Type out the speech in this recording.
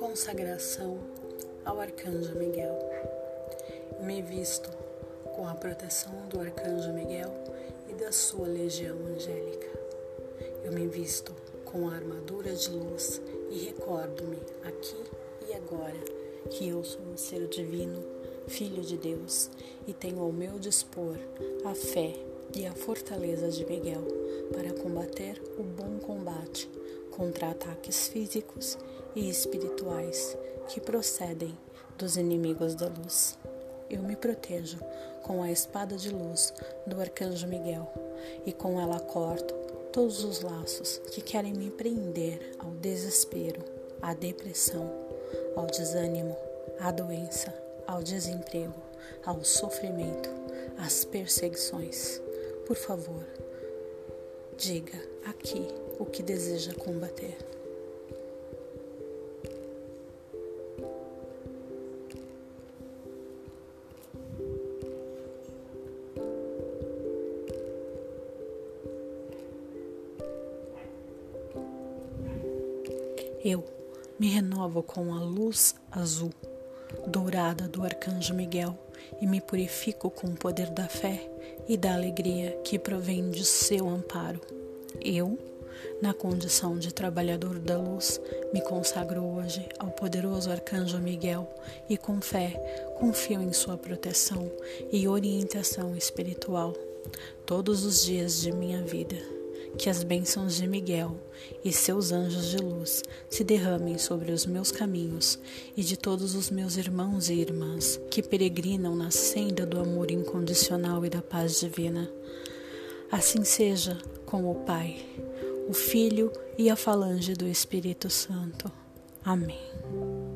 Consagração ao Arcanjo Miguel. Me visto com a proteção do Arcanjo Miguel e da sua legião angélica. Eu me visto com a armadura de luz e recordo-me aqui e agora que eu sou um ser divino, filho de Deus, e tenho ao meu dispor a fé e a fortaleza de Miguel para combater o bom combate contra ataques físicos e espirituais que procedem dos inimigos da luz. Eu me protejo com a espada de luz do arcanjo Miguel e com ela corto todos os laços que querem me prender ao desespero, à depressão, ao desânimo, à doença, ao desemprego, ao sofrimento, às perseguições. Por favor, diga aqui o que deseja combater. Eu me renovo com a luz azul, dourada do arcanjo Miguel e me purifico com o poder da fé e da alegria que provém de seu amparo. Eu, na condição de trabalhador da luz, me consagro hoje ao poderoso arcanjo Miguel e com fé confio em sua proteção e orientação espiritual todos os dias de minha vida que as bênçãos de Miguel e seus anjos de luz se derramem sobre os meus caminhos e de todos os meus irmãos e irmãs que peregrinam na senda do amor incondicional e da paz divina. Assim seja com o Pai, o Filho e a falange do Espírito Santo. Amém.